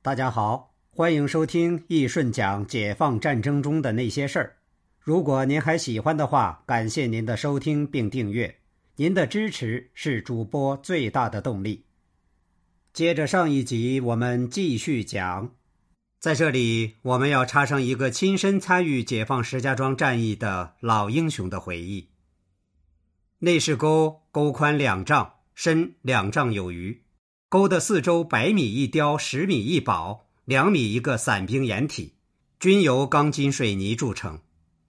大家好，欢迎收听易顺讲解放战争中的那些事儿。如果您还喜欢的话，感谢您的收听并订阅，您的支持是主播最大的动力。接着上一集，我们继续讲，在这里我们要插上一个亲身参与解放石家庄战役的老英雄的回忆。内势沟沟宽两丈，深两丈有余。沟的四周百米一雕，十米一堡，两米一个散兵掩体，均由钢筋水泥筑成，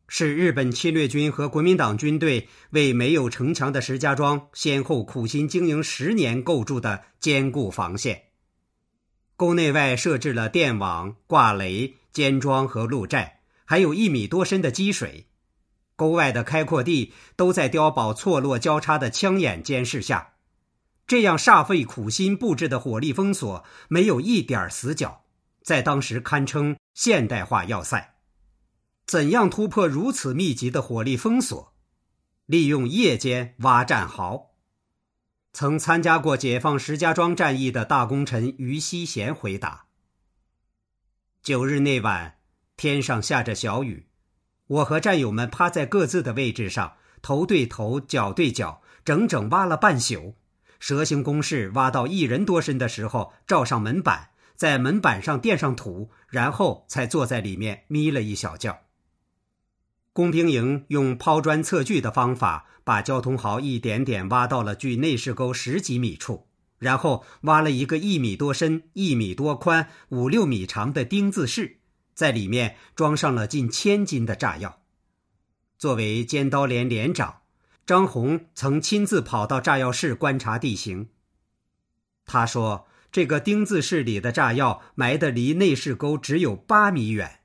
是日本侵略军和国民党军队为没有城墙的石家庄先后苦心经营十年构筑的坚固防线。沟内外设置了电网、挂雷、尖桩和路寨，还有一米多深的积水。沟外的开阔地都在碉堡错落交叉的枪眼监视下。这样煞费苦心布置的火力封锁，没有一点死角，在当时堪称现代化要塞。怎样突破如此密集的火力封锁？利用夜间挖战壕。曾参加过解放石家庄战役的大功臣于西贤回答：九日那晚，天上下着小雨，我和战友们趴在各自的位置上，头对头，脚对脚，整整挖了半宿。蛇形工事挖到一人多深的时候，罩上门板，在门板上垫上土，然后才坐在里面眯了一小觉。工兵营用抛砖测距的方法，把交通壕一点点挖到了距内势沟十几米处，然后挖了一个一米多深、一米多宽、五六米长的钉子室，在里面装上了近千斤的炸药。作为尖刀连连长。张红曾亲自跑到炸药室观察地形。他说：“这个丁字室里的炸药埋得离内室沟只有八米远。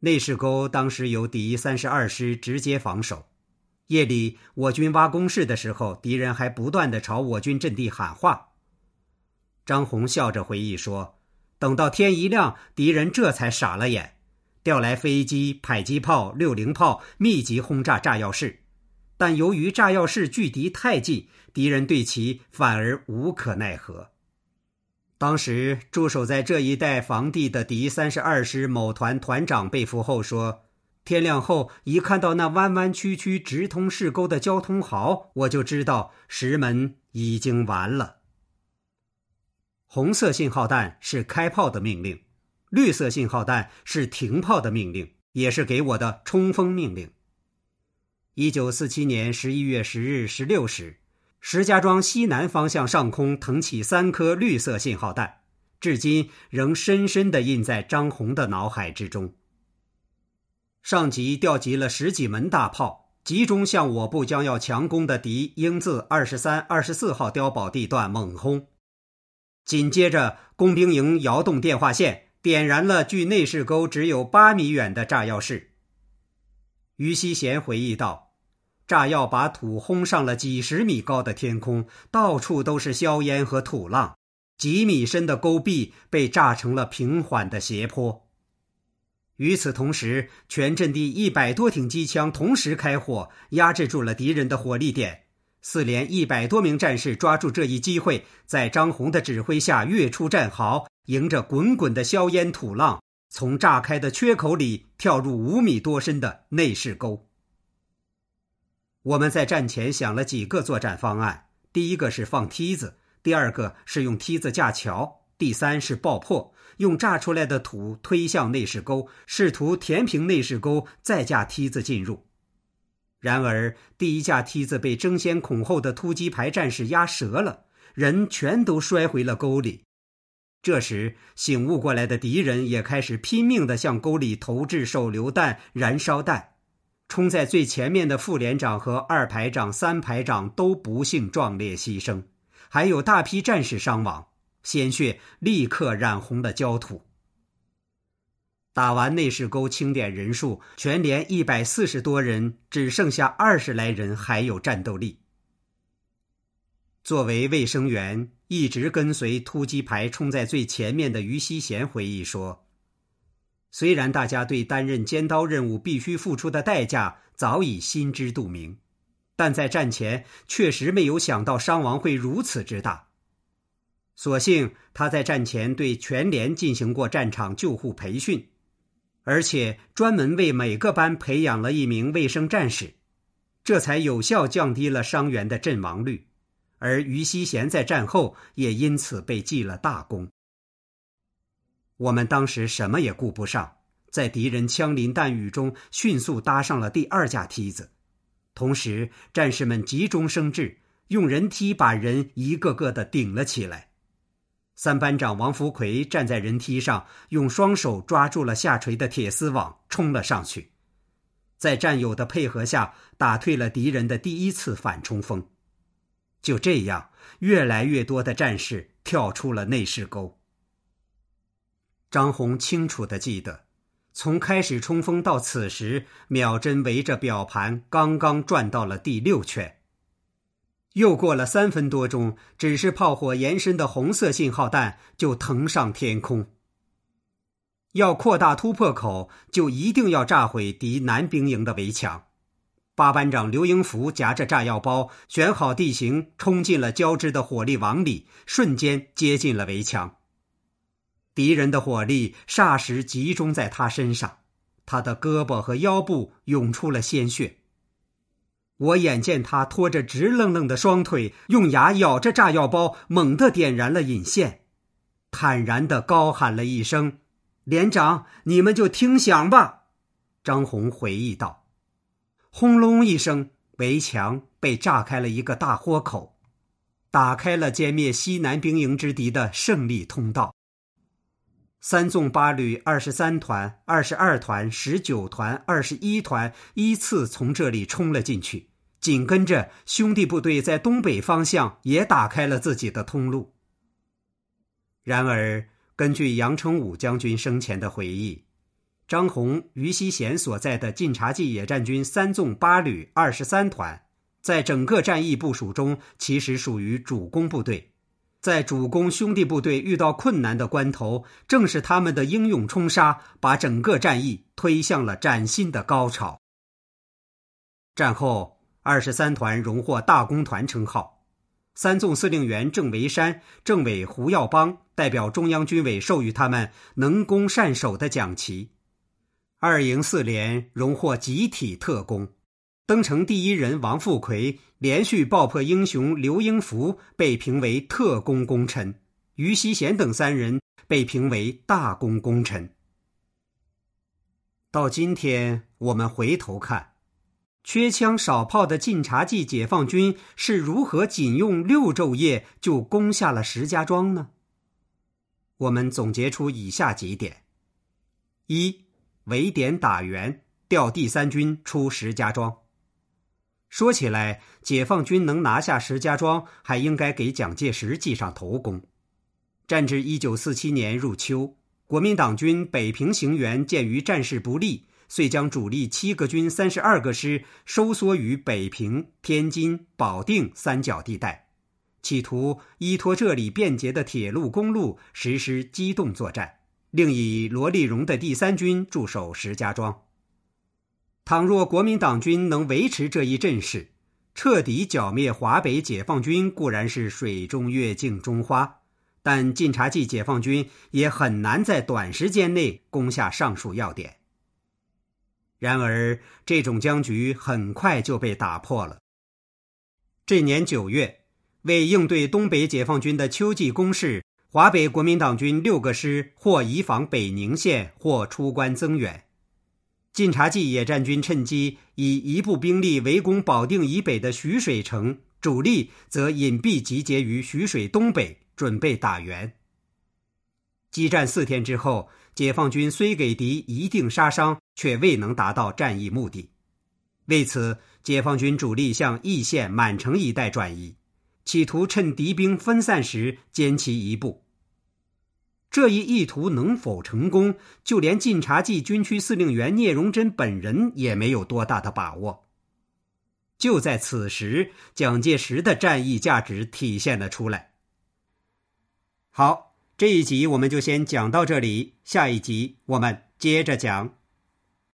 内室沟当时由敌三十二师直接防守。夜里我军挖工事的时候，敌人还不断的朝我军阵地喊话。”张红笑着回忆说：“等到天一亮，敌人这才傻了眼，调来飞机、迫击炮、六零炮，密集轰炸炸药室。”但由于炸药室距敌太近，敌人对其反而无可奈何。当时驻守在这一带防地的敌三十二师某团团长被俘后说：“天亮后，一看到那弯弯曲曲直通市沟的交通壕，我就知道石门已经完了。”红色信号弹是开炮的命令，绿色信号弹是停炮的命令，也是给我的冲锋命令。一九四七年十一月十日十六时，石家庄西南方向上空腾起三颗绿色信号弹，至今仍深深地印在张宏的脑海之中。上级调集了十几门大炮，集中向我部将要强攻的敌英字二十三、二十四号碉堡地段猛轰。紧接着，工兵营摇动电话线，点燃了距内势沟只有八米远的炸药室。于西贤回忆道：“炸药把土轰上了几十米高的天空，到处都是硝烟和土浪。几米深的沟壁被炸成了平缓的斜坡。与此同时，全阵地一百多挺机枪同时开火，压制住了敌人的火力点。四连一百多名战士抓住这一机会，在张宏的指挥下跃出战壕，迎着滚滚的硝烟土浪。”从炸开的缺口里跳入五米多深的内室沟。我们在战前想了几个作战方案：第一个是放梯子，第二个是用梯子架桥，第三是爆破，用炸出来的土推向内室沟，试图填平内室沟，再架梯子进入。然而，第一架梯子被争先恐后的突击排战士压折了，人全都摔回了沟里。这时，醒悟过来的敌人也开始拼命地向沟里投掷手榴弹、燃烧弹。冲在最前面的副连长和二排长、三排长都不幸壮烈牺牲，还有大批战士伤亡，鲜血立刻染红了焦土。打完内势沟清点人数，全连一百四十多人，只剩下二十来人还有战斗力。作为卫生员，一直跟随突击排冲在最前面的于西贤回忆说：“虽然大家对担任尖刀任务必须付出的代价早已心知肚明，但在战前确实没有想到伤亡会如此之大。所幸他在战前对全连进行过战场救护培训，而且专门为每个班培养了一名卫生战士，这才有效降低了伤员的阵亡率。而于西贤在战后也因此被记了大功。我们当时什么也顾不上，在敌人枪林弹雨中迅速搭上了第二架梯子，同时战士们急中生智，用人梯把人一个个的顶了起来。三班长王福奎站在人梯上，用双手抓住了下垂的铁丝网，冲了上去，在战友的配合下，打退了敌人的第一次反冲锋。就这样，越来越多的战士跳出了内势沟。张红清楚的记得，从开始冲锋到此时，秒针围着表盘刚刚转到了第六圈。又过了三分多钟，只是炮火延伸的红色信号弹就腾上天空。要扩大突破口，就一定要炸毁敌南兵营的围墙。八班长刘英福夹着炸药包，选好地形，冲进了交织的火力网里，瞬间接近了围墙。敌人的火力霎时集中在他身上，他的胳膊和腰部涌出了鲜血。我眼见他拖着直愣愣的双腿，用牙咬着炸药包，猛地点燃了引线，坦然地高喊了一声：“连长，你们就听响吧。”张红回忆道：“轰隆一声，围墙被炸开了一个大豁口，打开了歼灭西南兵营之敌的胜利通道。三纵八旅二十三团、二十二团、十九团、二十一团依次从这里冲了进去。”紧跟着，兄弟部队在东北方向也打开了自己的通路。然而，根据杨成武将军生前的回忆，张宏、于西贤所在的晋察冀野战军三纵八旅二十三团，在整个战役部署中，其实属于主攻部队。在主攻兄弟部队遇到困难的关头，正是他们的英勇冲杀，把整个战役推向了崭新的高潮。战后。二十三团荣获大功团称号，三纵司令员郑维山、政委胡耀邦代表中央军委授予他们能攻善守的奖旗。二营四连荣获集体特功，登城第一人王富奎连续爆破英雄刘英福被评为特功功臣，于西贤等三人被评为大功功臣。到今天，我们回头看。缺枪少炮的晋察冀解放军是如何仅用六昼夜就攻下了石家庄呢？我们总结出以下几点：一、围点打援，调第三军出石家庄。说起来，解放军能拿下石家庄，还应该给蒋介石记上头功。战至一九四七年入秋，国民党军北平行员鉴于战事不利。遂将主力七个军、三十二个师收缩于北平、天津、保定三角地带，企图依托这里便捷的铁路、公路实施机动作战，另以罗立荣的第三军驻守石家庄。倘若国民党军能维持这一阵势，彻底剿灭华北解放军固然是水中月、镜中花，但晋察冀解放军也很难在短时间内攻下上述要点。然而，这种僵局很快就被打破了。这年九月，为应对东北解放军的秋季攻势，华北国民党军六个师或移防北宁县，或出关增援。晋察冀野战军趁机以一部兵力围攻保定以北的徐水城，主力则隐蔽集结于徐水东北，准备打援。激战四天之后。解放军虽给敌一定杀伤，却未能达到战役目的。为此，解放军主力向易县、满城一带转移，企图趁敌兵分散时歼其一部。这一意图能否成功，就连晋察冀军区司令员聂荣臻本人也没有多大的把握。就在此时，蒋介石的战役价值体现了出来。好。这一集我们就先讲到这里，下一集我们接着讲。